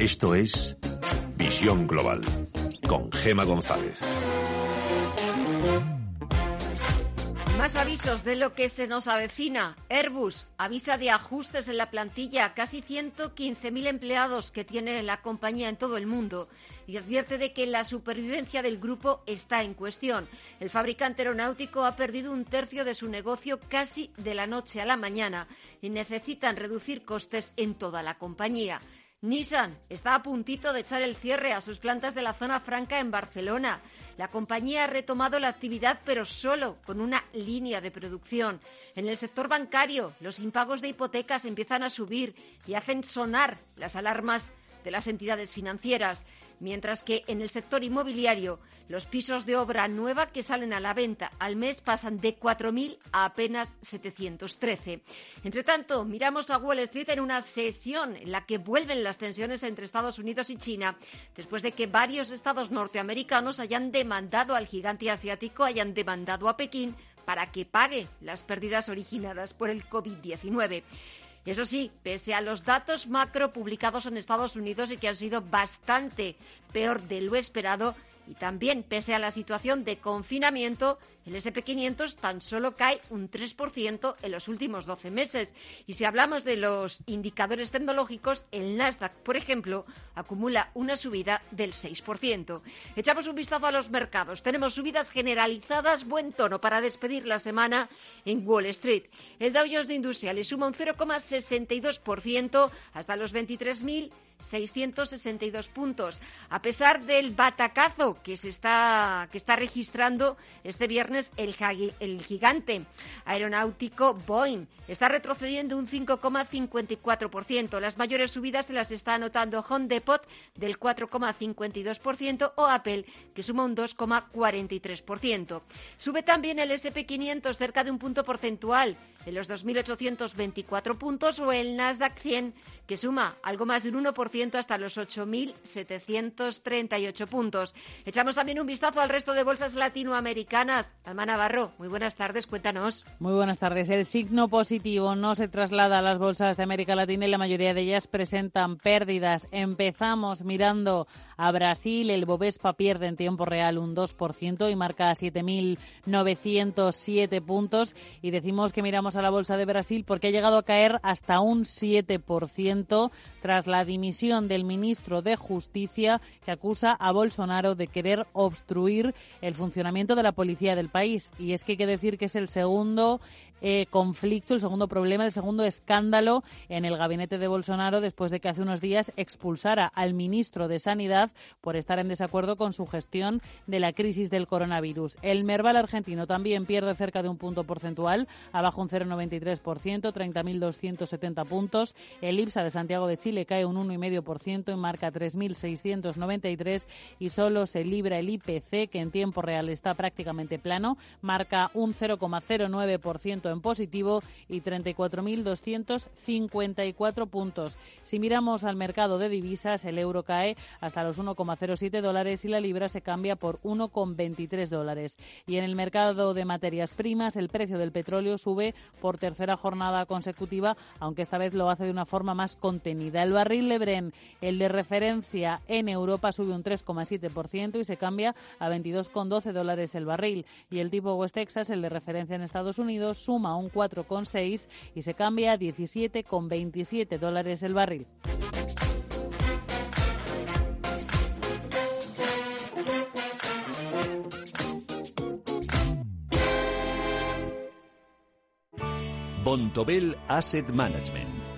Esto es Visión Global con Gema González. Más avisos de lo que se nos avecina. Airbus avisa de ajustes en la plantilla, casi 115.000 empleados que tiene la compañía en todo el mundo y advierte de que la supervivencia del grupo está en cuestión. El fabricante aeronáutico ha perdido un tercio de su negocio casi de la noche a la mañana y necesitan reducir costes en toda la compañía. Nissan está a puntito de echar el cierre a sus plantas de la zona franca en Barcelona. La compañía ha retomado la actividad, pero solo con una línea de producción. En el sector bancario, los impagos de hipotecas empiezan a subir y hacen sonar las alarmas de las entidades financieras, mientras que en el sector inmobiliario los pisos de obra nueva que salen a la venta al mes pasan de 4.000 a apenas 713. Entre tanto, miramos a Wall Street en una sesión en la que vuelven las tensiones entre Estados Unidos y China, después de que varios estados norteamericanos hayan demandado al gigante asiático, hayan demandado a Pekín para que pague las pérdidas originadas por el COVID-19. Eso sí, pese a los datos macro publicados en Estados Unidos y que han sido bastante peor de lo esperado, y también pese a la situación de confinamiento, el SP500 tan solo cae un 3% en los últimos 12 meses. Y si hablamos de los indicadores tecnológicos, el Nasdaq, por ejemplo, acumula una subida del 6%. Echamos un vistazo a los mercados. Tenemos subidas generalizadas, buen tono para despedir la semana en Wall Street. El Dow Jones de Industriales suma un 0,62% hasta los 23.000 662 puntos, a pesar del batacazo que se está, que está registrando este viernes el, gigante aeronáutico Boeing. Está retrocediendo un 5,54%. Las mayores subidas se las está anotando Home Depot del 4,52% o Apple, que suma un 2,43%. Sube también el SP500 cerca de un punto porcentual en los 2.824 puntos o el Nasdaq 100, que suma algo más de un 1% hasta los 8.738 puntos. Echamos también un vistazo al resto de bolsas latinoamericanas. Alma Navarro, muy buenas tardes, cuéntanos. Muy buenas tardes. El signo positivo no se traslada a las bolsas de América Latina y la mayoría de ellas presentan pérdidas. Empezamos mirando a Brasil. El Bovespa pierde en tiempo real un 2% y marca 7.907 puntos. Y decimos que miramos a la bolsa de Brasil porque ha llegado a caer hasta un 7% tras la dimisión del ministro de Justicia que acusa a Bolsonaro de querer obstruir el funcionamiento de la policía del país. Y es que hay que decir que es el segundo eh, conflicto, el segundo problema, el segundo escándalo en el gabinete de Bolsonaro después de que hace unos días expulsara al ministro de Sanidad por estar en desacuerdo con su gestión de la crisis del coronavirus. El Merval argentino también pierde cerca de un punto porcentual, abajo un 0,93%, 30.270 puntos. El IPSA de Santiago de Chile cae un 1,5% y marca 3.693 y solo se libra el IPC, que en tiempo real está prácticamente plano, marca un 0,09% en positivo y 34.254 puntos. Si miramos al mercado de divisas, el euro cae hasta los 1,07 dólares y la libra se cambia por 1,23 dólares. Y en el mercado de materias primas, el precio del petróleo sube por tercera jornada consecutiva, aunque esta vez lo hace de una forma más contenida. El barril de Bren, el de referencia en Europa, sube un 3,7% y se cambia a 22,12 dólares el barril. Y el tipo West Texas, el de referencia en Estados Unidos, sube suma un 4,6 y se cambia a 17,27 dólares el barril. Bontobel Asset Management.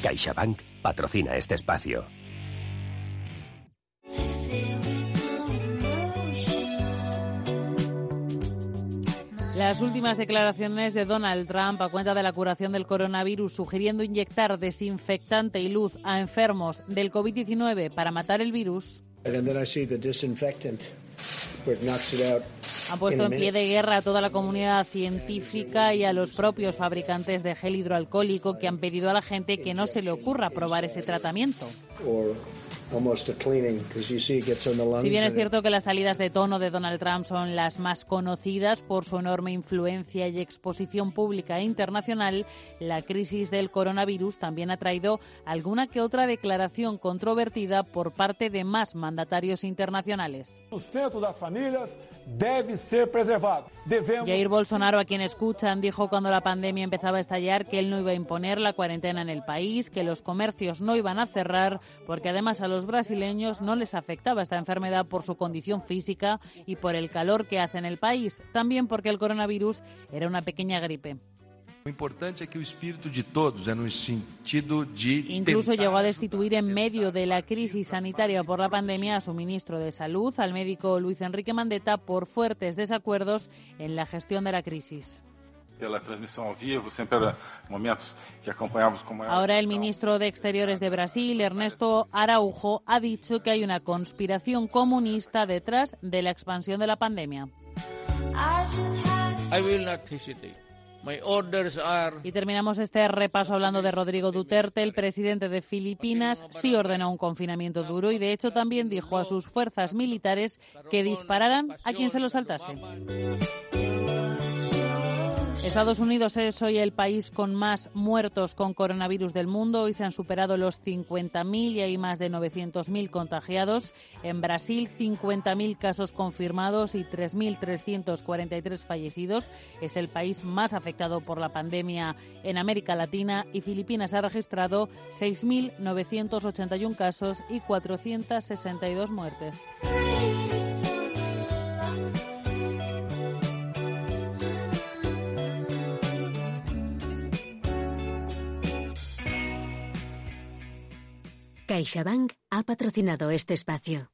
CaixaBank patrocina este espacio. Las últimas declaraciones de Donald Trump a cuenta de la curación del coronavirus, sugiriendo inyectar desinfectante y luz a enfermos del COVID-19 para matar el virus, Han puesto en pie de guerra a toda la comunidad científica y a los propios fabricantes de gel hidroalcohólico que han pedido a la gente que no se le ocurra probar ese tratamiento. Si bien es cierto que las salidas de tono de Donald Trump son las más conocidas por su enorme influencia y exposición pública e internacional, la crisis del coronavirus también ha traído alguna que otra declaración controvertida por parte de más mandatarios internacionales. debe ser preservado. Jair Bolsonaro, a quien escuchan, dijo cuando la pandemia empezaba a estallar que él no iba a imponer la cuarentena en el país, que los comercios no iban a cerrar, porque además a los brasileños no les afectaba esta enfermedad por su condición física y por el calor que hace en el país, también porque el coronavirus era una pequeña gripe. Lo importante es que el espíritu de todos en el sentido de Incluso llegó a destituir en medio de la crisis sanitaria por la pandemia a su ministro de Salud, al médico Luis Enrique Mandetta, por fuertes desacuerdos en la gestión de la crisis. Ahora el ministro de Exteriores de Brasil, Ernesto Araujo, ha dicho que hay una conspiración comunista detrás de la expansión de la pandemia. Y terminamos este repaso hablando de Rodrigo Duterte, el presidente de Filipinas, sí ordenó un confinamiento duro y de hecho también dijo a sus fuerzas militares que dispararan a quien se lo saltase. Estados Unidos es hoy el país con más muertos con coronavirus del mundo. Hoy se han superado los 50.000 y hay más de 900.000 contagiados. En Brasil, 50.000 casos confirmados y 3.343 fallecidos. Es el país más afectado por la pandemia en América Latina y Filipinas ha registrado 6.981 casos y 462 muertes. CaixaBank ha patrocinado este espacio.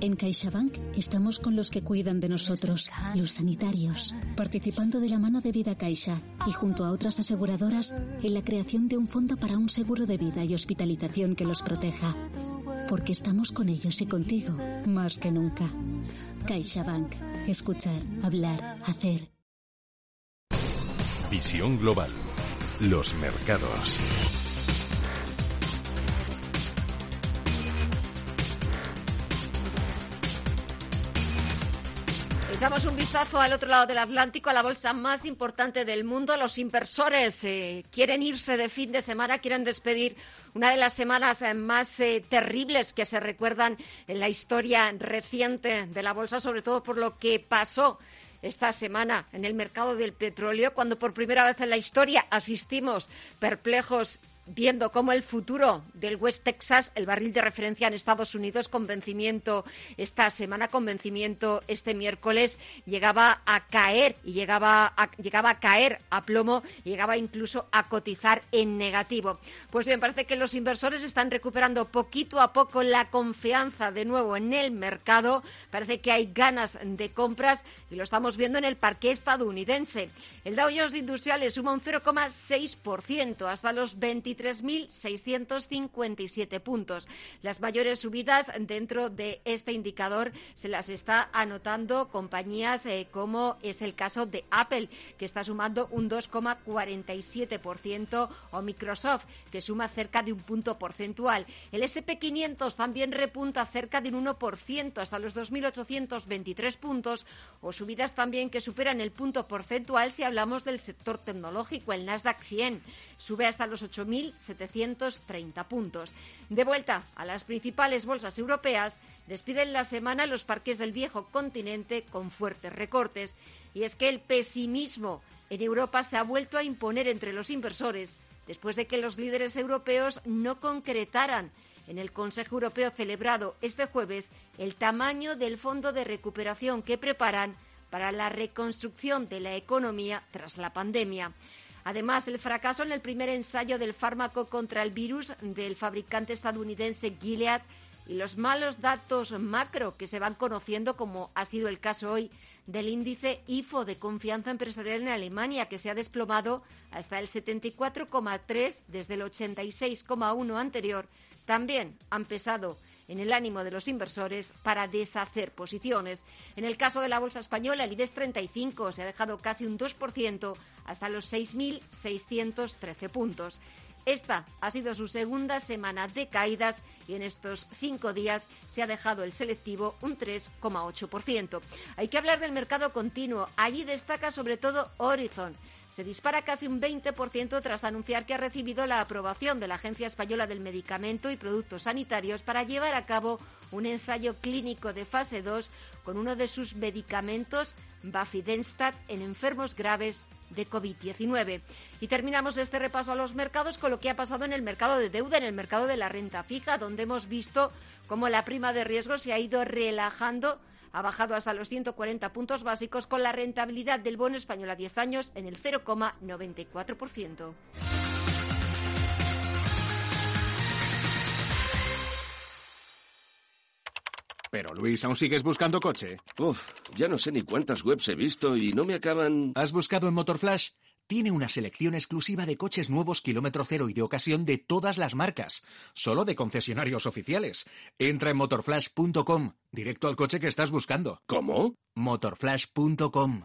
En CaixaBank estamos con los que cuidan de nosotros, los sanitarios, participando de la mano de Vida Caixa y junto a otras aseguradoras en la creación de un fondo para un seguro de vida y hospitalización que los proteja. Porque estamos con ellos y contigo más que nunca. CaixaBank. Escuchar, hablar, hacer. Visión global. Los mercados. Echamos un vistazo al otro lado del Atlántico, a la bolsa más importante del mundo. Los inversores eh, quieren irse de fin de semana, quieren despedir una de las semanas eh, más eh, terribles que se recuerdan en la historia reciente de la bolsa, sobre todo por lo que pasó esta semana en el mercado del petróleo, cuando por primera vez en la historia asistimos perplejos viendo cómo el futuro del West Texas, el barril de referencia en Estados Unidos con vencimiento esta semana, con vencimiento este miércoles, llegaba a caer y llegaba a, llegaba a caer a plomo, llegaba incluso a cotizar en negativo. Pues bien, parece que los inversores están recuperando poquito a poco la confianza de nuevo en el mercado. Parece que hay ganas de compras y lo estamos viendo en el parque estadounidense. El Dow Jones Industriales suma un 0,6% hasta los 23 3.657 puntos. Las mayores subidas dentro de este indicador se las está anotando compañías eh, como es el caso de Apple, que está sumando un 2,47%, o Microsoft, que suma cerca de un punto porcentual. El SP500 también repunta cerca de un 1%, hasta los 2.823 puntos, o subidas también que superan el punto porcentual si hablamos del sector tecnológico. El Nasdaq 100 sube hasta los 8.000 1.730 puntos. De vuelta a las principales bolsas europeas, despiden la semana los parques del viejo continente con fuertes recortes. Y es que el pesimismo en Europa se ha vuelto a imponer entre los inversores después de que los líderes europeos no concretaran en el Consejo Europeo celebrado este jueves el tamaño del fondo de recuperación que preparan para la reconstrucción de la economía tras la pandemia. Además, el fracaso en el primer ensayo del fármaco contra el virus del fabricante estadounidense Gilead y los malos datos macro que se van conociendo, como ha sido el caso hoy del índice IFO de confianza empresarial en Alemania, que se ha desplomado hasta el 74,3 desde el 86,1 anterior, también han pesado en el ánimo de los inversores para deshacer posiciones. En el caso de la bolsa española, el IBEX 35 se ha dejado casi un 2% hasta los 6.613 puntos. Esta ha sido su segunda semana de caídas y en estos cinco días se ha dejado el selectivo un 3,8%. Hay que hablar del mercado continuo. Allí destaca sobre todo Horizon. Se dispara casi un 20% tras anunciar que ha recibido la aprobación de la Agencia Española del Medicamento y Productos Sanitarios para llevar a cabo un ensayo clínico de fase 2 con uno de sus medicamentos, Bafidenstat, en enfermos graves de COVID-19. Y terminamos este repaso a los mercados con lo que ha pasado en el mercado de deuda, en el mercado de la renta fija, donde hemos visto cómo la prima de riesgo se ha ido relajando ha bajado hasta los 140 puntos básicos con la rentabilidad del bono español a 10 años en el 0,94%. Pero Luis, ¿aún sigues buscando coche? Uf, ya no sé ni cuántas webs he visto y no me acaban... ¿Has buscado en Motorflash? Tiene una selección exclusiva de coches nuevos kilómetro cero y de ocasión de todas las marcas, solo de concesionarios oficiales. Entra en motorflash.com, directo al coche que estás buscando. ¿Cómo? motorflash.com.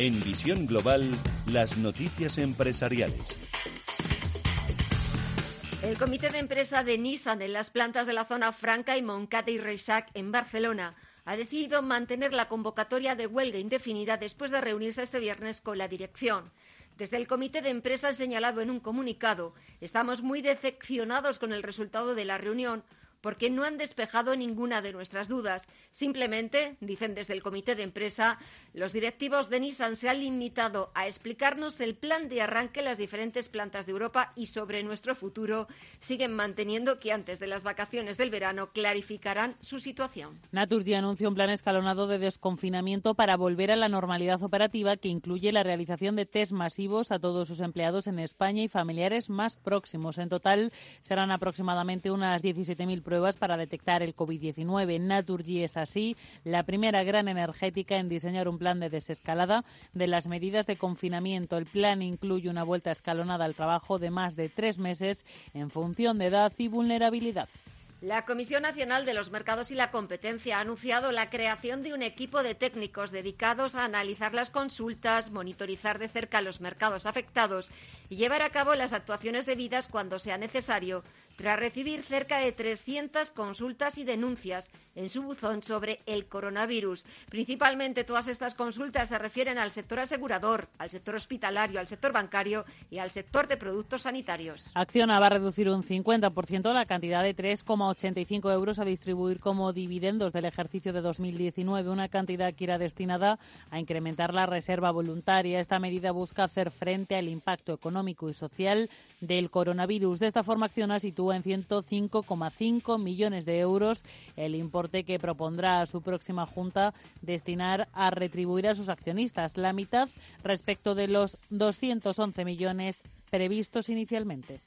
En Visión Global, las noticias empresariales. El comité de empresa de Nissan en las plantas de la zona Franca y Moncada y Reixac en Barcelona ha decidido mantener la convocatoria de huelga indefinida después de reunirse este viernes con la dirección. Desde el comité de empresa han señalado en un comunicado, estamos muy decepcionados con el resultado de la reunión porque no han despejado ninguna de nuestras dudas. Simplemente, dicen desde el comité de empresa, los directivos de Nissan se han limitado a explicarnos el plan de arranque en las diferentes plantas de Europa y sobre nuestro futuro siguen manteniendo que antes de las vacaciones del verano clarificarán su situación. Naturgy anuncia un plan escalonado de desconfinamiento para volver a la normalidad operativa que incluye la realización de test masivos a todos sus empleados en España y familiares más próximos. En total serán aproximadamente unas 17.000 pruebas para detectar el COVID-19. Naturgy es así la primera gran energética en diseñar un plan de desescalada de las medidas de confinamiento. El plan incluye una vuelta escalonada al trabajo de más de tres meses en función de edad y vulnerabilidad. La Comisión Nacional de los Mercados y la Competencia ha anunciado la creación de un equipo de técnicos dedicados a analizar las consultas, monitorizar de cerca los mercados afectados y llevar a cabo las actuaciones debidas cuando sea necesario, tras recibir cerca de 300 consultas y denuncias en su buzón sobre el coronavirus. Principalmente todas estas consultas se refieren al sector asegurador, al sector hospitalario, al sector bancario y al sector de productos sanitarios. Acciona va a reducir un 50% la cantidad de 3,85 euros a distribuir como dividendos del ejercicio de 2019, una cantidad que irá destinada a incrementar la reserva voluntaria. Esta medida busca hacer frente al impacto económico y social del coronavirus. De esta forma, Acciona sitúa en 105,5 millones de euros el importe que propondrá a su próxima Junta destinar a retribuir a sus accionistas, la mitad respecto de los 211 millones previstos inicialmente.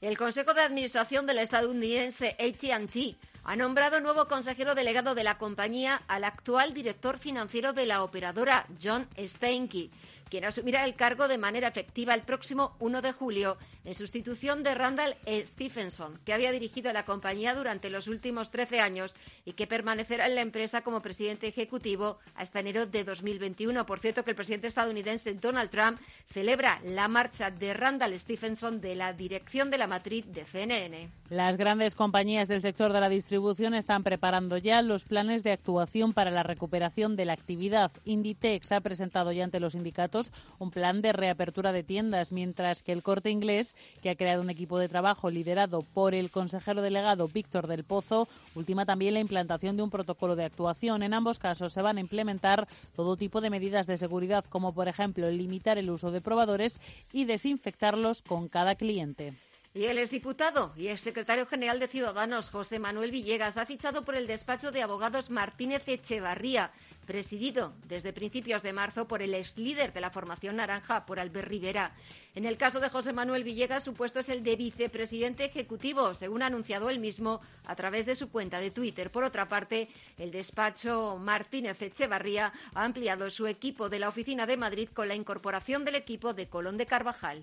El Consejo de Administración de la estadounidense AT&T ha nombrado nuevo consejero delegado de la compañía al actual director financiero de la operadora, John Steinke quien asumirá el cargo de manera efectiva el próximo 1 de julio, en sustitución de Randall e. Stephenson, que había dirigido la compañía durante los últimos 13 años y que permanecerá en la empresa como presidente ejecutivo hasta enero de 2021. Por cierto, que el presidente estadounidense Donald Trump celebra la marcha de Randall Stephenson de la dirección de la matriz de CNN. Las grandes compañías del sector de la distribución están preparando ya los planes de actuación para la recuperación de la actividad. Inditex ha presentado ya ante los sindicatos un plan de reapertura de tiendas, mientras que el corte inglés, que ha creado un equipo de trabajo liderado por el consejero delegado Víctor del Pozo, ultima también la implantación de un protocolo de actuación. En ambos casos se van a implementar todo tipo de medidas de seguridad, como por ejemplo limitar el uso de probadores y desinfectarlos con cada cliente. Y el exdiputado y exsecretario general de Ciudadanos, José Manuel Villegas, ha fichado por el despacho de abogados Martínez Echevarría, presidido desde principios de marzo por el ex líder de la formación naranja, por Albert Rivera. En el caso de José Manuel Villegas, su puesto es el de vicepresidente ejecutivo, según ha anunciado él mismo a través de su cuenta de Twitter. Por otra parte, el despacho Martínez Echevarría ha ampliado su equipo de la oficina de Madrid con la incorporación del equipo de Colón de Carvajal.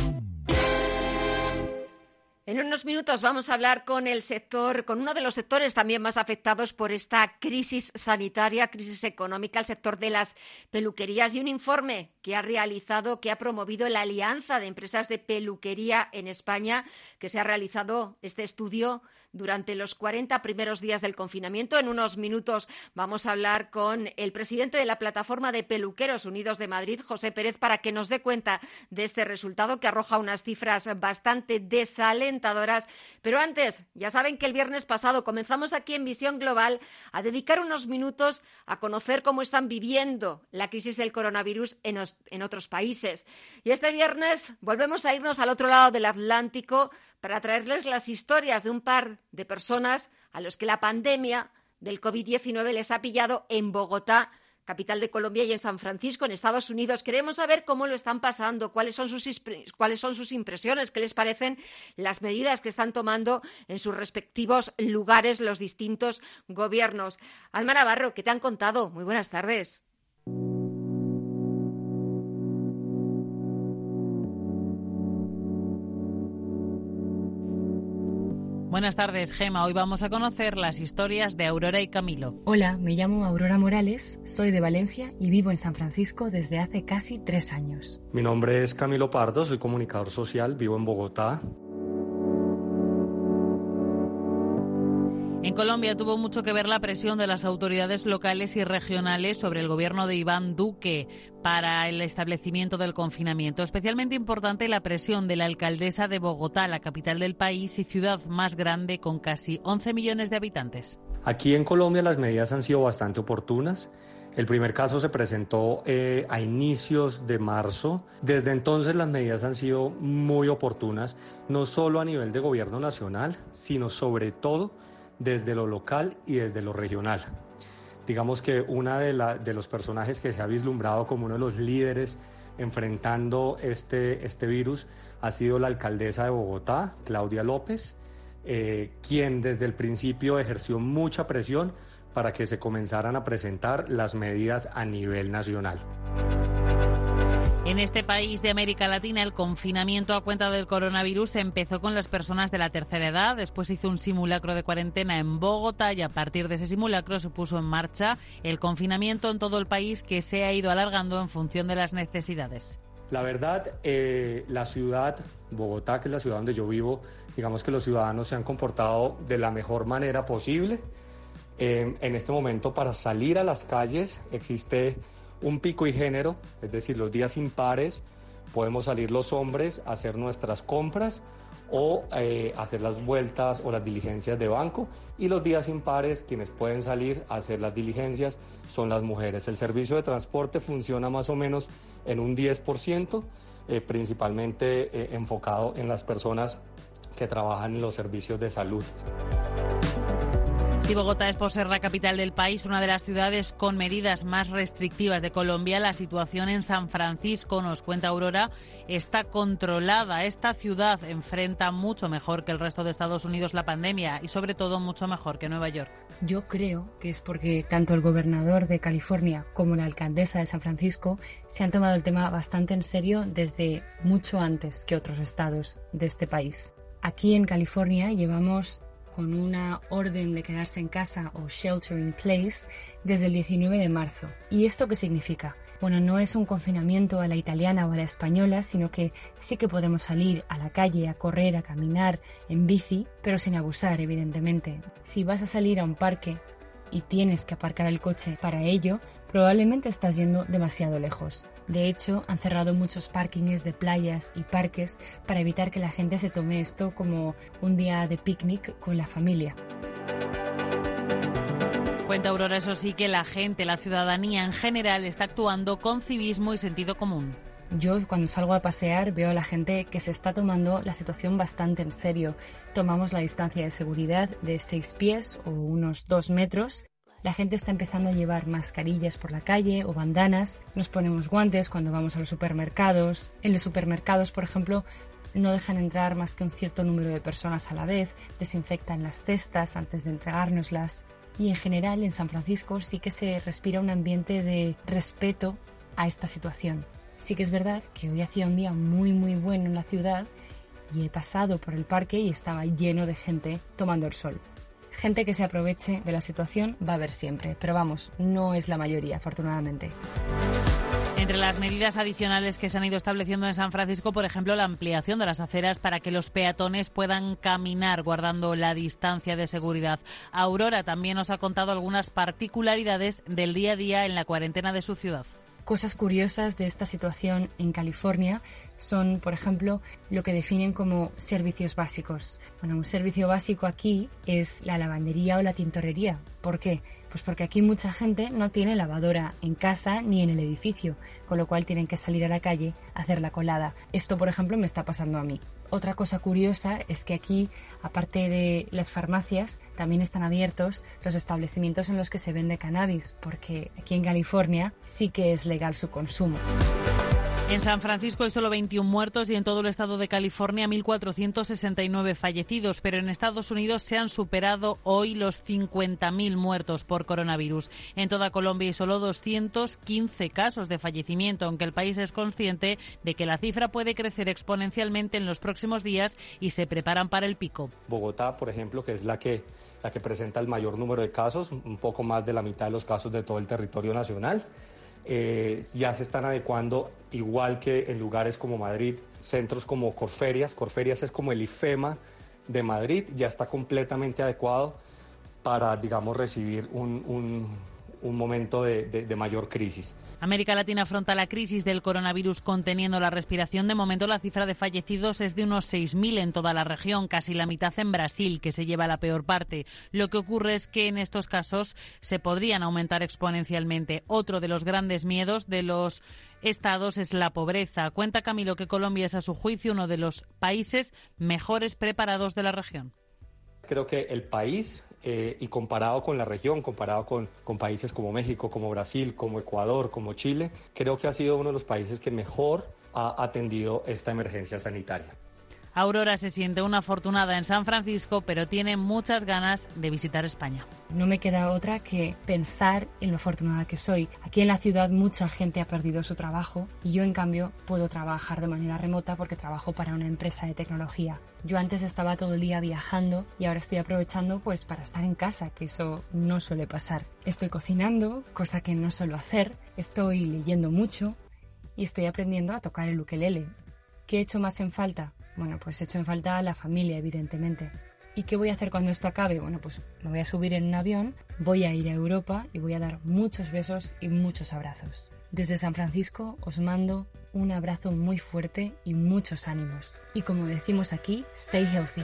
En unos minutos vamos a hablar con el sector, con uno de los sectores también más afectados por esta crisis sanitaria, crisis económica, el sector de las peluquerías. Y un informe que ha realizado, que ha promovido la Alianza de Empresas de Peluquería en España, que se ha realizado este estudio durante los 40 primeros días del confinamiento. En unos minutos vamos a hablar con el presidente de la Plataforma de Peluqueros Unidos de Madrid, José Pérez, para que nos dé cuenta de este resultado que arroja unas cifras bastante desalentadoras. Pero antes, ya saben que el viernes pasado comenzamos aquí en Visión Global a dedicar unos minutos a conocer cómo están viviendo la crisis del coronavirus en, en otros países. Y este viernes volvemos a irnos al otro lado del Atlántico para traerles las historias de un par de personas a los que la pandemia del COVID-19 les ha pillado en Bogotá, capital de Colombia, y en San Francisco, en Estados Unidos. Queremos saber cómo lo están pasando, cuáles son sus, cuáles son sus impresiones, qué les parecen las medidas que están tomando en sus respectivos lugares los distintos gobiernos. Alma Navarro, ¿qué te han contado? Muy buenas tardes. Buenas tardes, Gema. Hoy vamos a conocer las historias de Aurora y Camilo. Hola, me llamo Aurora Morales, soy de Valencia y vivo en San Francisco desde hace casi tres años. Mi nombre es Camilo Pardo, soy comunicador social, vivo en Bogotá. En Colombia tuvo mucho que ver la presión de las autoridades locales y regionales sobre el gobierno de Iván Duque para el establecimiento del confinamiento. Especialmente importante la presión de la alcaldesa de Bogotá, la capital del país y ciudad más grande con casi 11 millones de habitantes. Aquí en Colombia las medidas han sido bastante oportunas. El primer caso se presentó eh, a inicios de marzo. Desde entonces las medidas han sido muy oportunas, no solo a nivel de gobierno nacional, sino sobre todo desde lo local y desde lo regional. Digamos que de, de los personajes que se ha vislumbrado como uno de los líderes enfrentando este, este virus ha sido la alcaldesa de Bogotá, Claudia López, eh, quien desde el principio ejerció mucha presión para que se comenzaran a presentar las medidas a nivel nacional. En este país de América Latina, el confinamiento a cuenta del coronavirus empezó con las personas de la tercera edad. Después hizo un simulacro de cuarentena en Bogotá y a partir de ese simulacro se puso en marcha el confinamiento en todo el país que se ha ido alargando en función de las necesidades. La verdad, eh, la ciudad, Bogotá, que es la ciudad donde yo vivo, digamos que los ciudadanos se han comportado de la mejor manera posible. Eh, en este momento, para salir a las calles existe un pico y género, es decir, los días impares podemos salir los hombres a hacer nuestras compras o eh, hacer las vueltas o las diligencias de banco y los días impares quienes pueden salir a hacer las diligencias son las mujeres. El servicio de transporte funciona más o menos en un 10%, eh, principalmente eh, enfocado en las personas que trabajan en los servicios de salud. Si Bogotá es por ser la capital del país, una de las ciudades con medidas más restrictivas de Colombia, la situación en San Francisco, nos cuenta Aurora, está controlada. Esta ciudad enfrenta mucho mejor que el resto de Estados Unidos la pandemia y sobre todo mucho mejor que Nueva York. Yo creo que es porque tanto el gobernador de California como la alcaldesa de San Francisco se han tomado el tema bastante en serio desde mucho antes que otros estados de este país. Aquí en California llevamos con una orden de quedarse en casa o shelter in place desde el 19 de marzo. ¿Y esto qué significa? Bueno, no es un confinamiento a la italiana o a la española, sino que sí que podemos salir a la calle a correr, a caminar en bici, pero sin abusar, evidentemente. Si vas a salir a un parque y tienes que aparcar el coche para ello, probablemente estás yendo demasiado lejos. De hecho, han cerrado muchos parkings de playas y parques para evitar que la gente se tome esto como un día de picnic con la familia. Cuenta Aurora, eso sí, que la gente, la ciudadanía en general está actuando con civismo y sentido común. Yo cuando salgo a pasear veo a la gente que se está tomando la situación bastante en serio. Tomamos la distancia de seguridad de seis pies o unos dos metros la gente está empezando a llevar mascarillas por la calle o bandanas. Nos ponemos guantes cuando vamos a los supermercados. En los supermercados, por ejemplo, no dejan entrar más que un cierto número de personas a la vez. Desinfectan las cestas antes de entregárnoslas. Y en general en San Francisco sí que se respira un ambiente de respeto a esta situación. Sí que es verdad que hoy hacía un día muy muy bueno en la ciudad y he pasado por el parque y estaba lleno de gente tomando el sol. Gente que se aproveche de la situación va a haber siempre, pero vamos, no es la mayoría, afortunadamente. Entre las medidas adicionales que se han ido estableciendo en San Francisco, por ejemplo, la ampliación de las aceras para que los peatones puedan caminar guardando la distancia de seguridad. Aurora también nos ha contado algunas particularidades del día a día en la cuarentena de su ciudad. Cosas curiosas de esta situación en California son, por ejemplo, lo que definen como servicios básicos. Bueno, un servicio básico aquí es la lavandería o la tintorería. ¿Por qué? Pues porque aquí mucha gente no tiene lavadora en casa ni en el edificio, con lo cual tienen que salir a la calle a hacer la colada. Esto, por ejemplo, me está pasando a mí. Otra cosa curiosa es que aquí, aparte de las farmacias, también están abiertos los establecimientos en los que se vende cannabis, porque aquí en California sí que es legal su consumo. En San Francisco hay solo 21 muertos y en todo el estado de California 1.469 fallecidos, pero en Estados Unidos se han superado hoy los 50.000 muertos por coronavirus. En toda Colombia hay solo 215 casos de fallecimiento, aunque el país es consciente de que la cifra puede crecer exponencialmente en los próximos días y se preparan para el pico. Bogotá, por ejemplo, que es la que la que presenta el mayor número de casos, un poco más de la mitad de los casos de todo el territorio nacional. Eh, ya se están adecuando, igual que en lugares como Madrid, centros como Corferias. Corferias es como el IFEMA de Madrid, ya está completamente adecuado para, digamos, recibir un, momento de mayor crisis. América Latina afronta la crisis del coronavirus conteniendo la respiración. De momento, la cifra de fallecidos es de unos 6.000 en toda la región, casi la mitad en Brasil, que se lleva la peor parte. Lo que ocurre es que en estos casos se podrían aumentar exponencialmente. Otro de los grandes miedos de los estados es la pobreza. Cuenta Camilo que Colombia es, a su juicio, uno de los países mejores preparados de la región. Creo que el país eh, y comparado con la región, comparado con, con, países como México, como Brasil, como Ecuador, como Chile, creo que ha sido uno de los países que mejor ha atendido esta emergencia sanitaria. Aurora se siente una afortunada en San Francisco, pero tiene muchas ganas de visitar España. No me queda otra que pensar en lo afortunada que soy. Aquí en la ciudad mucha gente ha perdido su trabajo y yo en cambio puedo trabajar de manera remota porque trabajo para una empresa de tecnología. Yo antes estaba todo el día viajando y ahora estoy aprovechando pues para estar en casa, que eso no suele pasar. Estoy cocinando, cosa que no suelo hacer, estoy leyendo mucho y estoy aprendiendo a tocar el ukelele. ¿Qué he hecho más en falta? Bueno, pues he hecho en falta la familia, evidentemente. ¿Y qué voy a hacer cuando esto acabe? Bueno, pues me voy a subir en un avión, voy a ir a Europa y voy a dar muchos besos y muchos abrazos. Desde San Francisco os mando un abrazo muy fuerte y muchos ánimos. Y como decimos aquí, stay healthy.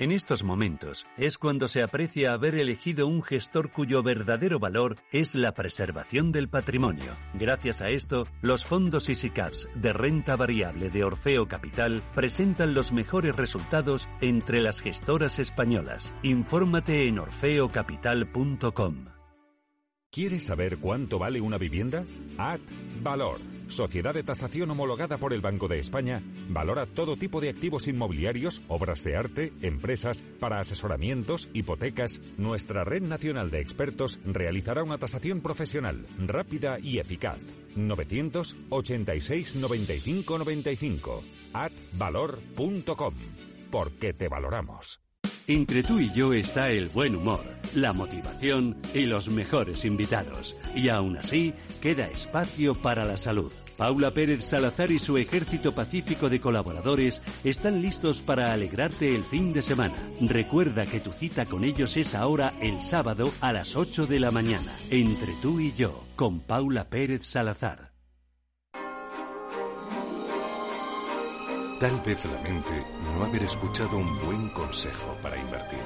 En estos momentos es cuando se aprecia haber elegido un gestor cuyo verdadero valor es la preservación del patrimonio. Gracias a esto, los fondos EasyCaps de renta variable de Orfeo Capital presentan los mejores resultados entre las gestoras españolas. Infórmate en orfeocapital.com. ¿Quieres saber cuánto vale una vivienda? Ad Valor Sociedad de tasación homologada por el Banco de España, valora todo tipo de activos inmobiliarios, obras de arte, empresas, para asesoramientos, hipotecas. Nuestra red nacional de expertos realizará una tasación profesional, rápida y eficaz. 986 95 95 atvalor.com. Porque te valoramos. Entre tú y yo está el buen humor, la motivación y los mejores invitados. Y aún así, queda espacio para la salud. Paula Pérez Salazar y su ejército pacífico de colaboradores están listos para alegrarte el fin de semana. Recuerda que tu cita con ellos es ahora el sábado a las 8 de la mañana, entre tú y yo, con Paula Pérez Salazar. Tal vez lamente no haber escuchado un buen consejo para invertir.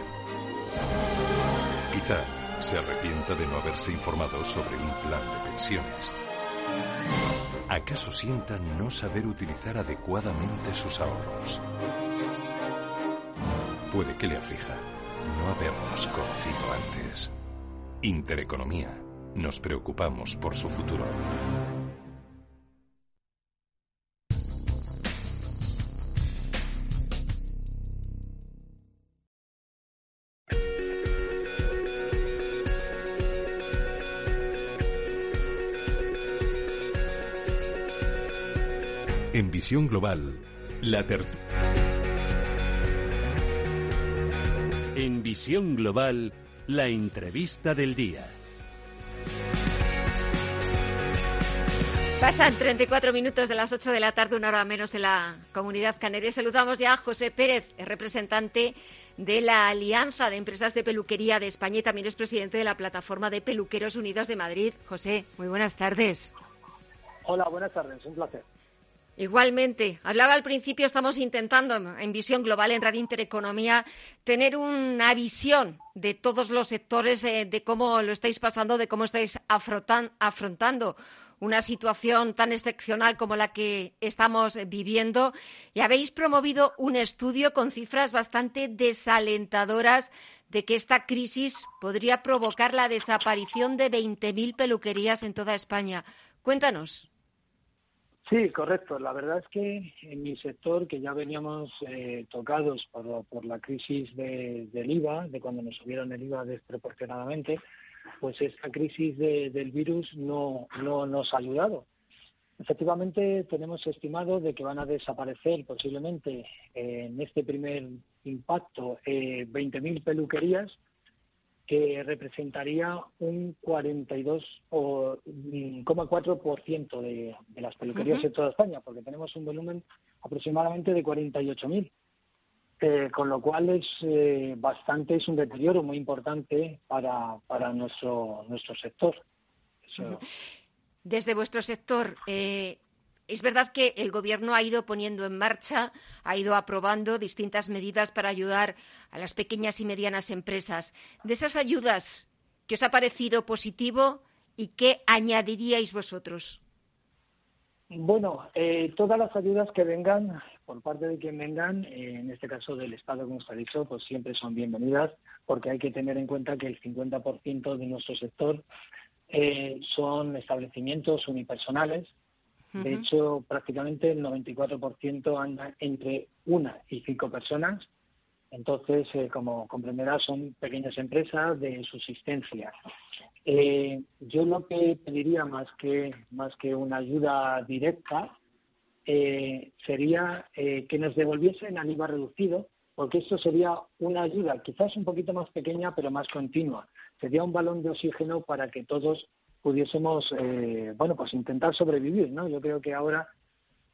Quizá se arrepienta de no haberse informado sobre un plan de pensiones. ¿Acaso sienta no saber utilizar adecuadamente sus ahorros? Puede que le aflija no habernos conocido antes. Intereconomía. Nos preocupamos por su futuro. En visión global, la En visión global, la entrevista del día. Pasan 34 minutos de las 8 de la tarde, una hora menos en la comunidad canaria. Saludamos ya a José Pérez, representante de la Alianza de Empresas de Peluquería de España y también es presidente de la Plataforma de Peluqueros Unidos de Madrid. José, muy buenas tardes. Hola, buenas tardes, un placer. Igualmente, hablaba al principio, estamos intentando en visión global en Radio Intereconomía tener una visión de todos los sectores, de, cómo lo estáis pasando, de cómo estáis afrontando una situación tan excepcional como la que estamos viviendo. Y habéis promovido un estudio con cifras bastante desalentadoras de que esta crisis podría provocar la desaparición de 20.000 peluquerías en toda España. Cuéntanos. Sí, correcto. La verdad es que en mi sector, que ya veníamos eh, tocados por, la crisis del IVA, de cuando nos subieron el IVA desproporcionadamente, pues esta crisis del virus no, no nos ha ayudado. Efectivamente, tenemos estimado de que van a desaparecer posiblemente eh, en este primer impacto eh, 20.000 peluquerías, que representaría un 42,4% de, de las peluquerías en toda España, porque tenemos un volumen aproximadamente de 48.000. Eh, con lo cual es eh, bastante, es un deterioro muy importante para, para nuestro, nuestro sector. Desde vuestro sector, eh, es verdad que el Gobierno ha ido poniendo en marcha, ha ido aprobando distintas medidas para ayudar a las pequeñas y medianas empresas. De esas ayudas, ¿qué os ha parecido positivo y qué añadiríais vosotros? Bueno, eh, todas las ayudas que vengan, por parte de quien vengan, eh, en este caso del Estado, como está dicho, pues siempre son bienvenidas, porque hay que tener en cuenta que el 50% de nuestro sector eh, son establecimientos unipersonales de hecho, prácticamente el 94% anda entre una y cinco personas. Entonces, eh, como comprenderás, son pequeñas empresas de subsistencia. Eh, yo lo que pediría más que, más que una ayuda directa eh, sería que nos devolviesen al IVA reducido, porque esto sería una ayuda quizás un poquito más pequeña, pero más continua. Sería un balón de oxígeno para que todos pudiésemos, eh, bueno, pues intentar sobrevivir, ¿no? Yo creo que ahora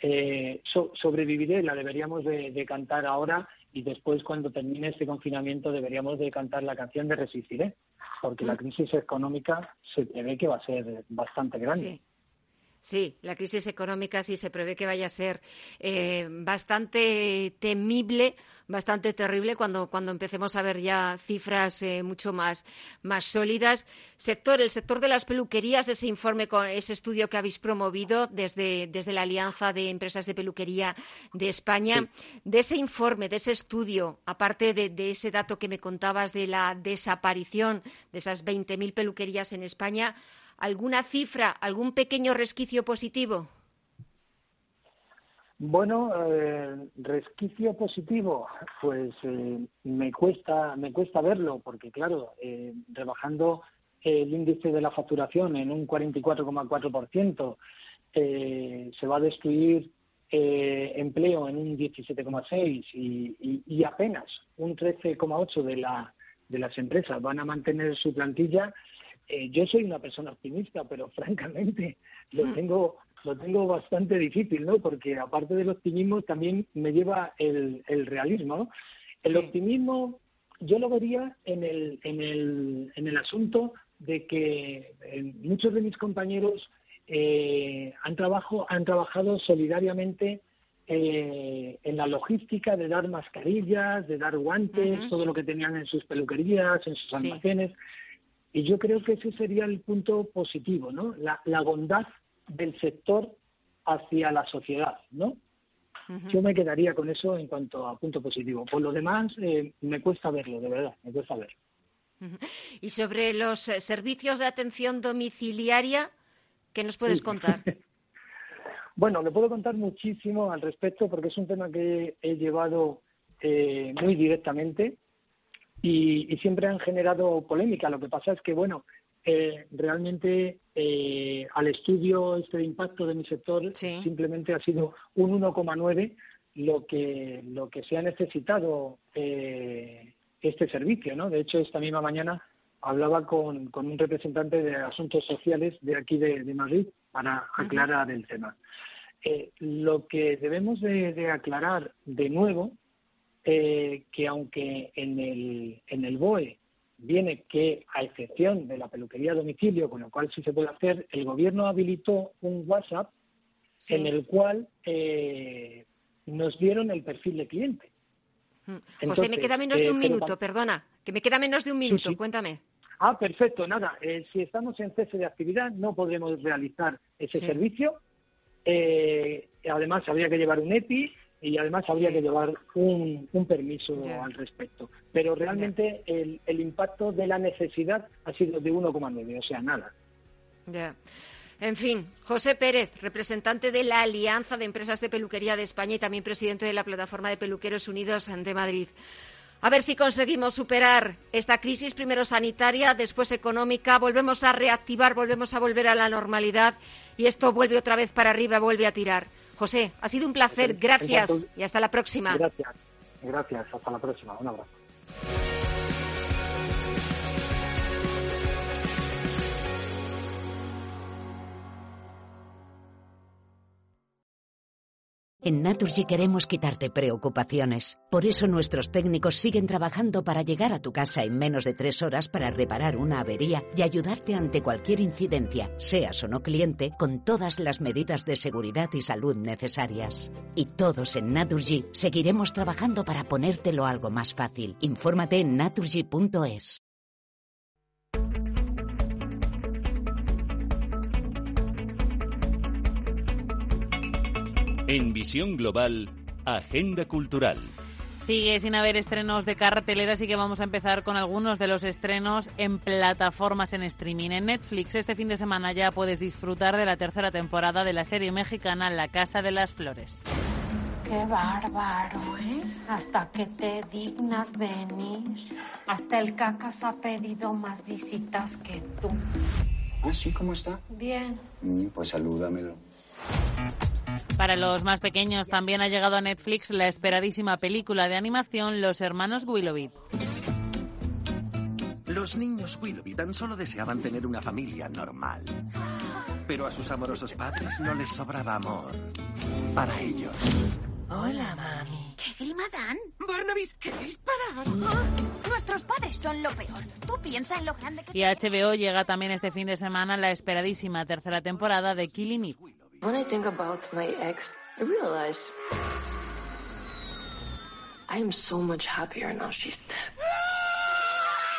eh, sobreviviré la deberíamos de, cantar ahora y después cuando termine este confinamiento deberíamos de cantar la canción de Resistiré, porque la mm. crisis económica se ve que va a ser bastante grande. Sí, la crisis económica sí se prevé que vaya a ser eh, bastante temible, bastante terrible cuando, cuando empecemos a ver ya cifras eh, mucho más, más sólidas. Sector, el sector de las peluquerías, ese informe, con ese estudio que habéis promovido desde, desde la Alianza de Empresas de Peluquería de España, de ese informe, de ese estudio, aparte de, de, ese dato que me contabas de la desaparición de esas 20.000 peluquerías en España, ¿Alguna cifra, algún pequeño resquicio positivo? Bueno, eh, resquicio positivo, pues eh, me cuesta me cuesta verlo porque claro, eh, rebajando el índice de la facturación en un 44,4%, eh, se va a destruir empleo en un 17,6 y, y, apenas un 13,8 de la de las empresas van a mantener su plantilla eh, yo soy una persona optimista, pero francamente lo hmm. tengo lo tengo bastante difícil, ¿no? Porque aparte del optimismo también me lleva el, el realismo, ¿no? El optimismo yo lo vería en el, en el, en el asunto de que eh, muchos de mis compañeros eh, han, trabajo, han trabajado solidariamente en la logística de dar mascarillas, de dar guantes, todo lo que tenían en sus peluquerías, en sus almacenes. Y yo creo que ese sería el punto positivo, ¿no? La, bondad del sector hacia la sociedad, ¿no? Yo me quedaría con eso en cuanto a punto positivo. Por lo demás, eh, me cuesta verlo, de verdad, me cuesta verlo. Y sobre los eh, servicios de atención domiciliaria, ¿qué nos puedes contar? bueno, le puedo contar muchísimo al respecto porque es un tema que he llevado eh, muy directamente y, siempre han generado polémica. Lo que pasa es que, bueno, eh, realmente eh, al estudio este de impacto de mi sector simplemente ha sido un 1,9 lo que lo que se ha necesitado eh, este servicio, ¿no? De hecho, esta misma mañana hablaba con, con un representante de asuntos sociales de aquí de, Madrid para aclarar el tema. lo que debemos de aclarar de nuevo eh, que aunque en el, en el BOE viene que, a excepción de la peluquería a domicilio, con lo cual sí se puede hacer, el gobierno habilitó un WhatsApp en el cual eh, nos dieron el perfil de cliente. Mm. José, me queda menos de eh, un minuto, perdona, que me queda menos de un minuto, cuéntame. Ah, perfecto, nada, si estamos en cese de actividad no podremos realizar ese servicio. además, habría que llevar un EPI y además habría que llevar un, permiso al respecto. Pero realmente el, el, impacto de la necesidad ha sido de 1,9, o sea, nada. Ya. En fin, José Pérez, representante de la Alianza de Empresas de Peluquería de España y también presidente de la Plataforma de Peluqueros Unidos de Madrid. A ver si conseguimos superar esta crisis, primero sanitaria, después económica, volvemos a reactivar, volvemos a volver a la normalidad y esto vuelve otra vez para arriba, vuelve a tirar. José, ha sido un placer. Gracias y hasta la próxima. Gracias. Gracias. Hasta la próxima. Un abrazo. En Naturgy queremos quitarte preocupaciones. Por eso nuestros técnicos siguen trabajando para llegar a tu casa en menos de tres horas para reparar una avería y ayudarte ante cualquier incidencia, seas o no cliente, con todas las medidas de seguridad y salud necesarias. Y todos en Naturgy seguiremos trabajando para ponértelo algo más fácil. Infórmate en naturgy.es. En Visión Global, Agenda Cultural. Sigue sin haber estrenos de cartelera, así que vamos a empezar con algunos de los estrenos en plataformas en streaming. En Netflix este fin de semana ya puedes disfrutar de la tercera temporada de la serie mexicana La Casa de las Flores. Qué bárbaro, ¿eh? Hasta que te dignas venir. Hasta el cacas ha pedido más visitas que tú. ¿Ah, sí? ¿Cómo está? Bien. Mm, pues salúdamelo. Para los más pequeños también ha llegado a Netflix la esperadísima película de animación Los Hermanos Willoughby. Los niños Willoughby tan solo deseaban tener una familia normal. Pero a sus amorosos padres no les sobraba amor. Para ellos. Hola, mami. ¿Qué grima dan? Barnaby, ¿queréis parar? Nuestros padres son lo peor. Tú piensa en lo grande que... Y a HBO llega también este fin de semana la esperadísima tercera temporada de Killing Eve. When I think about my ex, I realize I am so much happier now she's dead.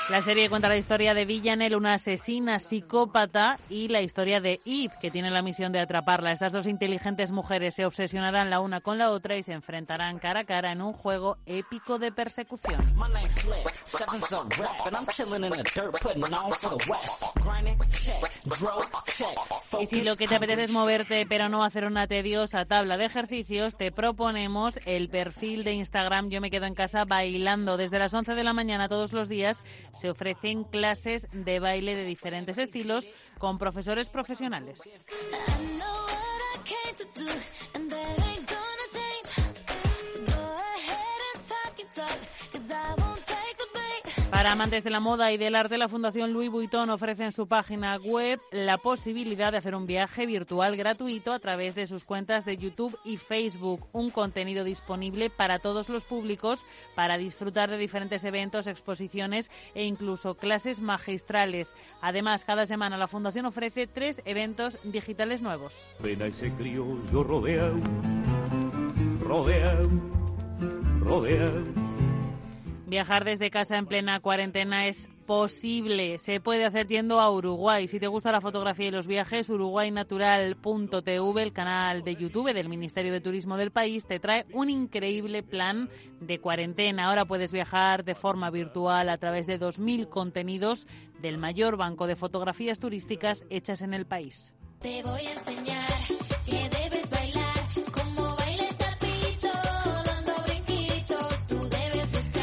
La serie cuenta la historia de Villanelle, una asesina psicópata, y la historia de Eve, que tiene la misión de atraparla. Estas dos inteligentes mujeres se obsesionarán la una con la otra y se enfrentarán cara a cara en un juego épico de persecución. Y si lo que te apetece es moverte pero no hacer una tediosa tabla de ejercicios, te proponemos el perfil de Instagram Yo me quedo en casa bailando desde las 11 de la mañana todos los días se ofrecen clases de baile de diferentes estilos con profesores profesionales. Para amantes de la moda y del arte, la Fundación Louis Vuitton ofrece en su página web la posibilidad de hacer un viaje virtual gratuito a través de sus cuentas de YouTube y Facebook, un contenido disponible para todos los públicos para disfrutar de diferentes eventos, exposiciones e incluso clases magistrales. Además, cada semana la Fundación ofrece tres eventos digitales nuevos. Viajar desde casa en plena cuarentena es posible. Se puede hacer yendo a Uruguay. Si te gusta la fotografía y los viajes, uruguaynatural.tv, el canal de YouTube del Ministerio de Turismo del país, te trae un increíble plan de cuarentena. Ahora puedes viajar de forma virtual a través de 2.000 contenidos del mayor banco de fotografías turísticas hechas en el país. Te voy a enseñar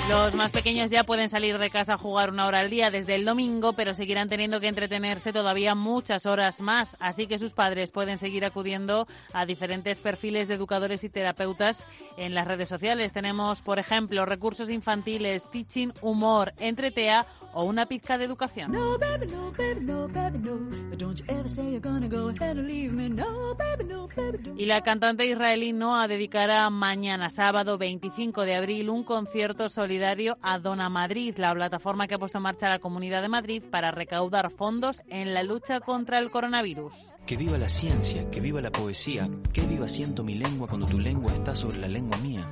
Los más pequeños ya pueden salir de casa a jugar una hora al día desde el domingo, pero seguirán teniendo que entretenerse todavía muchas horas más. Así que sus padres pueden seguir acudiendo a diferentes perfiles de educadores y terapeutas en las redes sociales. Tenemos, por ejemplo, recursos infantiles, teaching, humor, entretea o una pizca de educación. No, baby, no, baby, no, baby, no. Don't you ever say you're gonna go ahead and leave me. No, baby, no, baby, no. Y la cantante israelí Noah dedicará mañana, sábado 25 de abril, un concierto solidario a Dona Madrid, la plataforma que ha puesto en marcha la Comunidad de Madrid para recaudar fondos en la lucha contra el coronavirus. Que viva la ciencia, que viva la poesía, que viva siento mi lengua cuando tu lengua está sobre la lengua mía.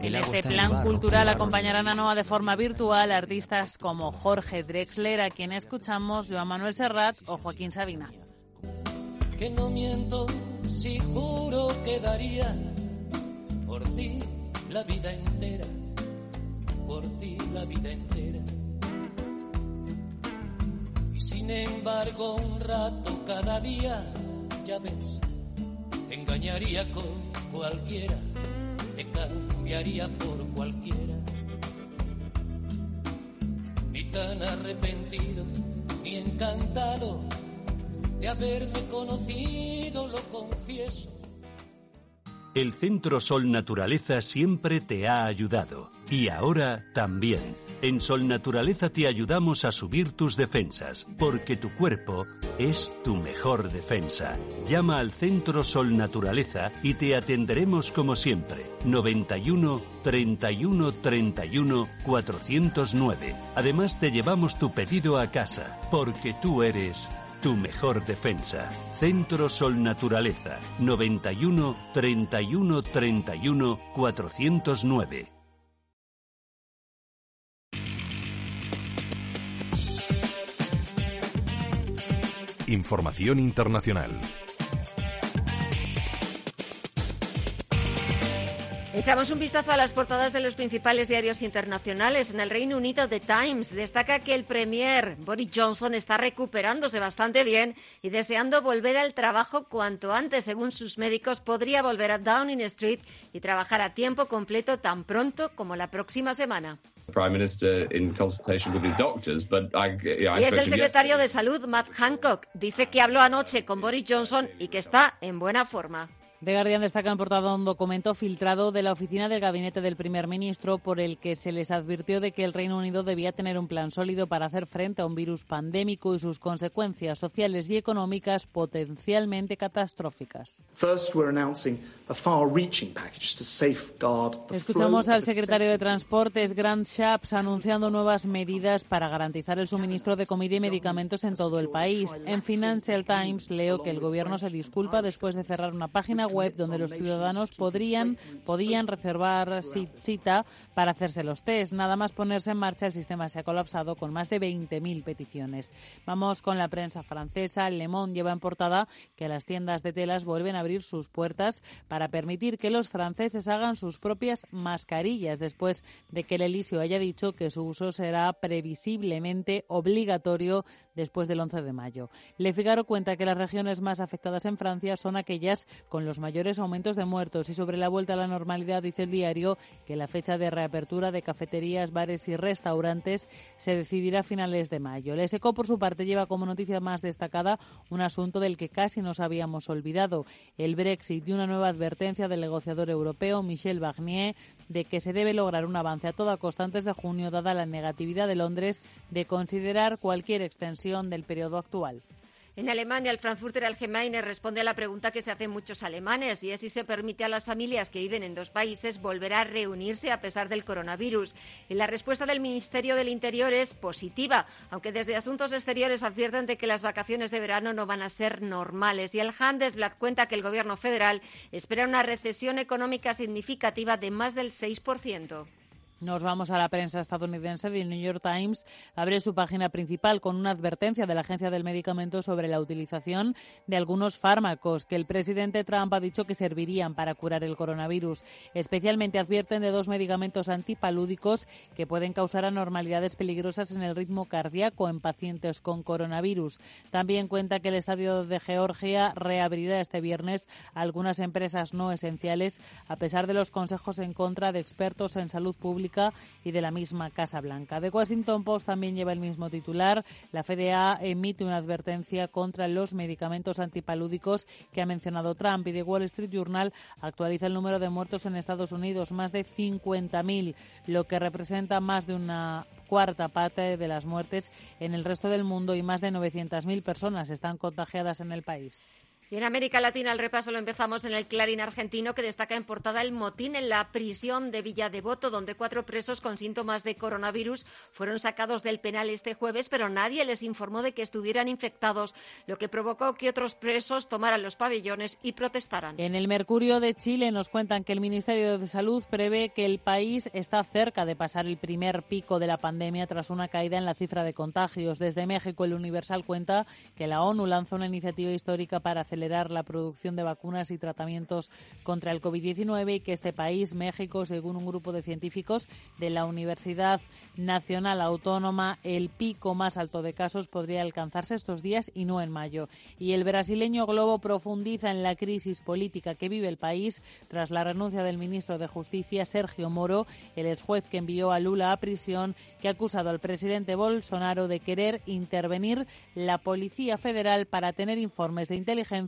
El En este plan barro, cultural acompañarán a Noah de forma virtual artistas como Jorge Drexler, a quien escuchamos, Joan Manuel Serrat o Joaquín Sabina. que no miento si juro que daría por ti la vida entera, por ti la vida entera. Y sin embargo un rato cada día, ya ves, te engañaría con cualquiera, cambiaría por cualquiera. Ni tan arrepentido, ni encantado de haberme conocido, lo confieso. El Centro Sol Naturaleza siempre te ha ayudado. Y ahora también. En Sol Naturaleza te ayudamos a subir tus defensas, porque tu cuerpo es tu mejor defensa. Llama al Centro Sol Naturaleza y te atenderemos como siempre. 91 31 31 409. Además te llevamos tu pedido a casa, porque tú eres tu mejor defensa. Centro Sol Naturaleza. 91 31 31 409. Información internacional. Echamos un vistazo a las portadas de los principales diarios internacionales. En el Reino Unido, The Times destaca que el Premier Boris Johnson está recuperándose bastante bien y deseando volver al trabajo cuanto antes. Según sus médicos, podría volver a Downing Street y trabajar a tiempo completo tan pronto como la próxima semana. Y es el secretario de Salud, Matt Hancock. Dice que habló anoche con Boris Johnson y que está en buena forma. The Guardian destaca en portada un documento filtrado de la oficina del gabinete del primer ministro por el que se les advirtió de que el Reino Unido debía tener un plan sólido para hacer frente a un virus pandémico y sus consecuencias sociales y económicas potencialmente catastróficas. Escuchamos al secretario de Transportes, Grant Shapps, anunciando nuevas medidas para garantizar el suministro de comida y medicamentos en todo el país. En Financial Times leo que el gobierno se disculpa después de cerrar una página web donde los ciudadanos podrían, podían reservar cita para hacerse los test. Nada más ponerse en marcha, el sistema se ha colapsado con más de 20.000 peticiones. Vamos con la prensa francesa. Le Monde lleva en portada que las tiendas de telas vuelven a abrir sus puertas para permitir que los franceses hagan sus propias mascarillas después de que el Elisio haya dicho que su uso será previsiblemente obligatorio después del 11 de mayo. Le Figaro cuenta que las regiones más afectadas en Francia son aquellas con los mayores aumentos de muertos y sobre la vuelta a la normalidad dice el diario que la fecha de reapertura de cafeterías, bares y restaurantes se decidirá a finales de mayo. El SECO, por su parte, lleva como noticia más destacada un asunto del que casi nos habíamos olvidado, el Brexit y una nueva advertencia del negociador europeo Michel Barnier de que se debe lograr un avance a toda costa antes de junio, dada la negatividad de Londres de considerar cualquier extensión del periodo actual. En Alemania, el Frankfurter Allgemeine responde a la pregunta que se hacen muchos alemanes y es si se permite a las familias que viven en dos países volver a reunirse a pesar del coronavirus. Y la respuesta del Ministerio del Interior es positiva, aunque desde Asuntos Exteriores advierten de que las vacaciones de verano no van a ser normales. Y el Handelsblatt cuenta que el Gobierno federal espera una recesión económica significativa de más del 6%. Nos vamos a la prensa estadounidense. El New York Times abre su página principal con una advertencia de la Agencia del Medicamento sobre la utilización de algunos fármacos que el presidente Trump ha dicho que servirían para curar el coronavirus. Especialmente advierten de dos medicamentos antipalúdicos que pueden causar anormalidades peligrosas en el ritmo cardíaco en pacientes con coronavirus. También cuenta que el Estadio de Georgia reabrirá este viernes algunas empresas no esenciales a pesar de los consejos en contra de expertos en salud pública y de la misma Casa Blanca. The Washington Post también lleva el mismo titular. La FDA emite una advertencia contra los medicamentos antipalúdicos que ha mencionado Trump y The Wall Street Journal actualiza el número de muertos en Estados Unidos, más de 50.000, lo que representa más de una cuarta parte de las muertes en el resto del mundo y más de 900.000 personas están contagiadas en el país. En América Latina el repaso lo empezamos en el Clarín argentino que destaca en portada el motín en la prisión de Villa Devoto, donde cuatro presos con síntomas de coronavirus fueron sacados del penal este jueves, pero nadie les informó de que estuvieran infectados, lo que provocó que otros presos tomaran los pabellones y protestaran. En el Mercurio de Chile nos cuentan que el Ministerio de Salud prevé que el país está cerca de pasar el primer pico de la pandemia tras una caída en la cifra de contagios. Desde México, el Universal cuenta que la ONU lanza una iniciativa histórica para acelerar la producción de vacunas y tratamientos contra el COVID-19 y que este país, México, según un grupo de científicos de la Universidad Nacional Autónoma, el pico más alto de casos podría alcanzarse estos días y no en mayo. Y el brasileño Globo profundiza en la crisis política que vive el país tras la renuncia del ministro de Justicia, Sergio Moro, el ex juez que envió a Lula a prisión, que ha acusado al presidente Bolsonaro de querer intervenir la Policía Federal para tener informes de inteligencia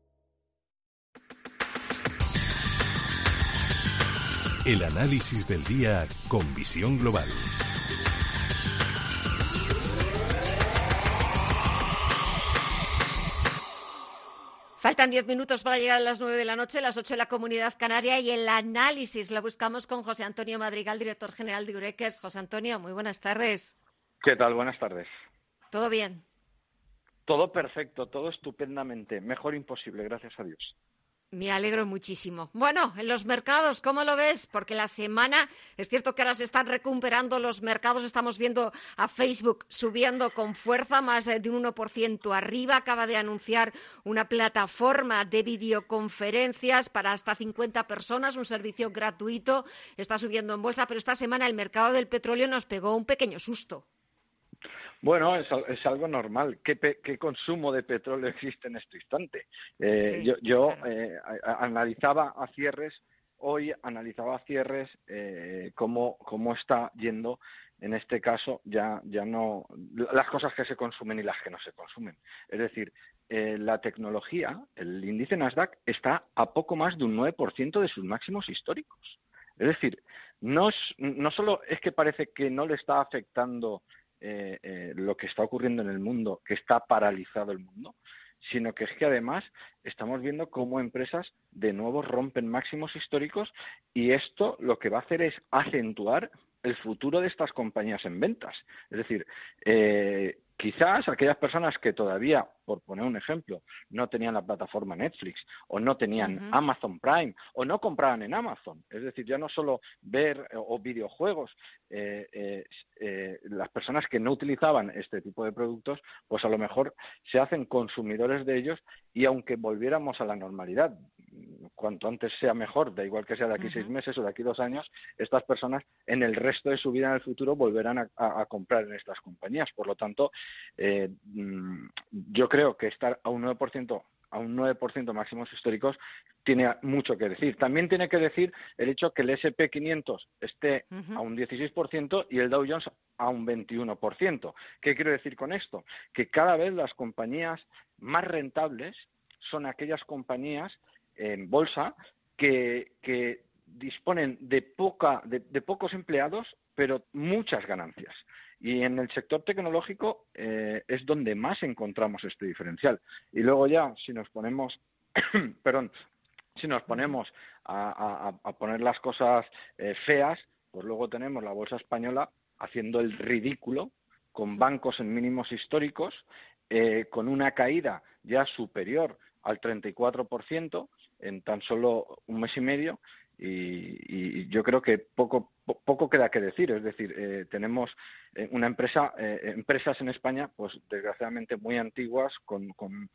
El análisis del día con visión global. Faltan diez minutos para llegar a las nueve de la noche, las ocho de la Comunidad Canaria y el análisis lo buscamos con José Antonio Madrigal, director general de Ureques. José Antonio, muy buenas tardes. ¿Qué tal? Buenas tardes. ¿Todo bien? Todo perfecto, todo estupendamente. Mejor imposible, gracias a Dios. Me alegro muchísimo. Bueno, en los mercados, ¿cómo lo ves? Porque la semana, es cierto que ahora se están recuperando los mercados, estamos viendo a Facebook subiendo con fuerza, más de un 1% arriba, acaba de anunciar una plataforma de videoconferencias para hasta 50 personas, un servicio gratuito, está subiendo en bolsa, pero esta semana el mercado del petróleo nos pegó un pequeño susto. Bueno, es, es, algo normal. ¿Qué, ¿Qué, consumo de petróleo existe en este instante? Eh, sí, yo yo claro. eh, analizaba a cierres, hoy analizaba a cierres eh, cómo, cómo está yendo, en este caso, ya, ya no las cosas que se consumen y las que no se consumen. Es decir, eh, la tecnología, el índice Nasdaq, está a poco más de un 9% de sus máximos históricos. Es decir, no, es, no solo es que parece que no le está afectando eh, eh, lo que está ocurriendo en el mundo, que está paralizado el mundo, sino que es que además estamos viendo cómo empresas de nuevo rompen máximos históricos y esto lo que va a hacer es acentuar el futuro de estas compañías en ventas. Es decir, eh, quizás aquellas personas que todavía, por poner un ejemplo, no tenían la plataforma Netflix o no tenían uh -huh. Amazon Prime o no compraban en Amazon, es decir, ya no solo ver o videojuegos, eh, eh, eh, las personas que no utilizaban este tipo de productos, pues a lo mejor se hacen consumidores de ellos y aunque volviéramos a la normalidad, cuanto antes sea mejor, da igual que sea de aquí uh -huh. seis meses o de aquí dos años, estas personas en el resto de su vida en el futuro volverán a, a, a comprar en estas compañías. Por lo tanto, eh, yo creo que estar a un 9% a un 9% máximos históricos tiene mucho que decir. También tiene que decir el hecho que el SP500 esté uh -huh. a un 16% y el Dow Jones a un 21%. ¿Qué quiero decir con esto? Que cada vez las compañías más rentables son aquellas compañías en bolsa que, que disponen de, poca, de, de, pocos empleados, pero muchas ganancias. Y en el sector tecnológico eh, es donde más encontramos este diferencial. Y luego ya, si nos ponemos, perdón, si nos ponemos a, a, a poner las cosas eh, feas, pues luego tenemos la bolsa española haciendo el ridículo con bancos en mínimos históricos, eh, con una caída ya superior al 34% en tan solo un mes y medio y, y yo creo que poco poco queda que decir. Es decir eh, tenemos eh, una empresa eh, empresas en España pues desgraciadamente muy antiguas con con,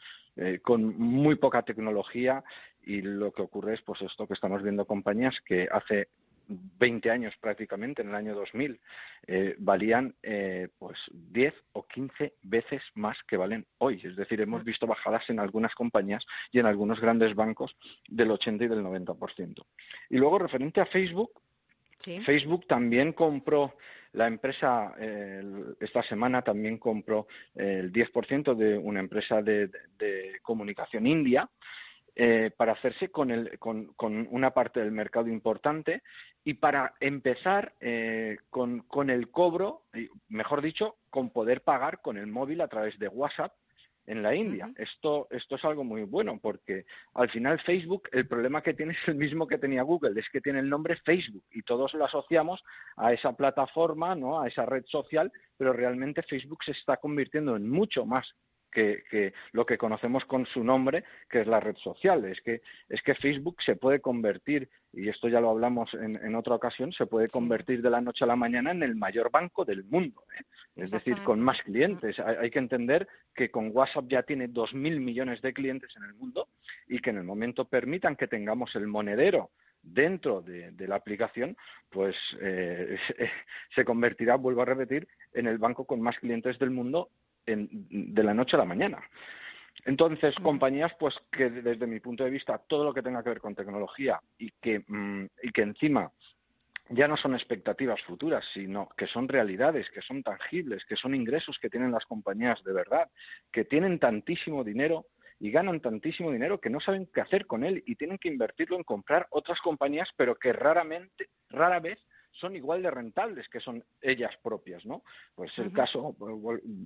con muy poca tecnología y lo que ocurre es pues esto que estamos viendo compañías que hace 20 años prácticamente, en el año 2000, eh, valían eh, pues 10 o 15 veces más que valen hoy. Es decir, hemos visto bajadas en algunas compañías y en algunos grandes bancos del 80 y del 90%. Y luego, referente a Facebook, ¿Sí? Facebook también compró la empresa eh, esta semana también compró eh, el 10% de una empresa de, de, de comunicación india eh, para hacerse con, el, con, con, una parte del mercado importante y para empezar eh, con, con, el cobro, mejor dicho, con poder pagar con el móvil a través de WhatsApp en la India. Uh -huh. esto, esto es algo muy bueno porque al final Facebook, el problema que tiene es el mismo que tenía Google, es que tiene el nombre Facebook y todos lo asociamos a esa plataforma, ¿no? a esa red social, pero realmente Facebook se está convirtiendo en mucho más que, que, lo que conocemos con su nombre, que es la red social. Es que, es que Facebook se puede convertir, y esto ya lo hablamos en, en otra ocasión, se puede convertir de la noche a la mañana en el mayor banco del mundo. ¿eh? Es decir, con más clientes. Hay, hay, que entender que con WhatsApp ya tiene 2.000 millones de clientes en el mundo y que en el momento permitan que tengamos el monedero dentro de, de, la aplicación, pues eh, se convertirá, vuelvo a repetir, en el banco con más clientes del mundo en, de la noche a la mañana. Entonces, compañías, pues que desde mi punto de vista, todo lo que tenga que ver con tecnología y que, mmm, y que encima ya no son expectativas futuras, sino que son realidades, que son tangibles, que son ingresos que tienen las compañías de verdad, que tienen tantísimo dinero y ganan tantísimo dinero que no saben qué hacer con él y tienen que invertirlo en comprar otras compañías, pero que raramente, rara vez son igual de rentables que son ellas propias, ¿no? Pues el uh -huh. caso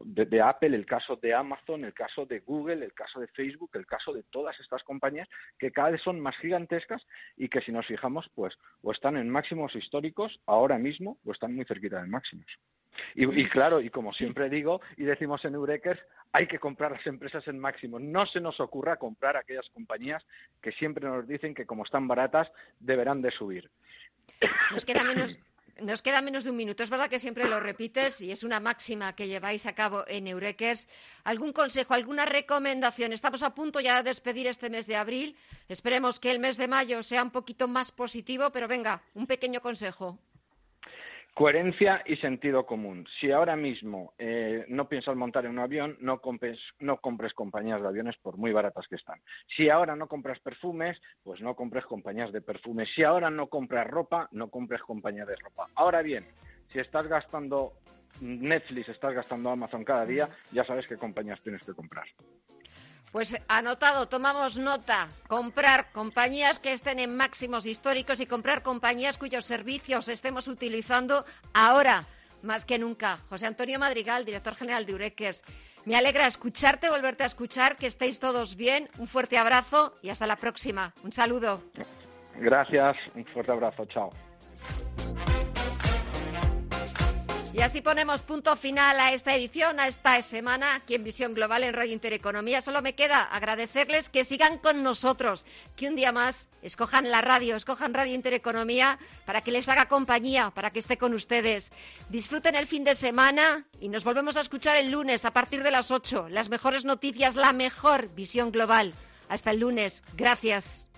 de, de, Apple, el caso de Amazon, el caso de Google, el caso de Facebook, el caso de todas estas compañías que cada vez son más gigantescas y que si nos fijamos, pues o están en máximos históricos ahora mismo o están muy cerquita de máximos. Y, y, claro, y como siempre digo y decimos en Eurekers, hay que comprar las empresas en máximo. No se nos ocurra comprar aquellas compañías que siempre nos dicen que como están baratas deberán de subir. Nos queda menos, nos queda menos de un minuto. Es verdad que siempre lo repites y es una máxima que lleváis a cabo en Eurekers. ¿Algún consejo, alguna recomendación? Estamos a punto ya de despedir este mes de abril. Esperemos que el mes de mayo sea un poquito más positivo, pero venga, un pequeño consejo. Coherencia y sentido común. Si ahora mismo eh, no piensas montar en un avión, no compres, no compres compañías de aviones por muy baratas que están. Si ahora no compras perfumes, pues no compres compañías de perfumes. Si ahora no compras ropa, no compres compañía de ropa. Ahora bien, si estás gastando Netflix, estás gastando Amazon cada día, ya sabes qué compañías tienes que comprar. Pues anotado, tomamos nota. Comprar compañías que estén en máximos históricos y comprar compañías cuyos servicios estemos utilizando ahora más que nunca. José Antonio Madrigal, director general de Ureques. Me alegra escucharte, volverte a escuchar, que estéis todos bien. Un fuerte abrazo y hasta la próxima. Un saludo. Gracias, un fuerte abrazo, chao. Y así ponemos punto final a esta edición, a esta semana aquí en Visión Global en Radio Intereconomía. Solo me queda agradecerles que sigan con nosotros, que un día más escojan la radio, escojan Radio Intereconomía para que les haga compañía, para que esté con ustedes. Disfruten el fin de semana y nos volvemos a escuchar el lunes a partir de las 8. Las mejores noticias, la mejor Visión Global. Hasta el lunes. Gracias.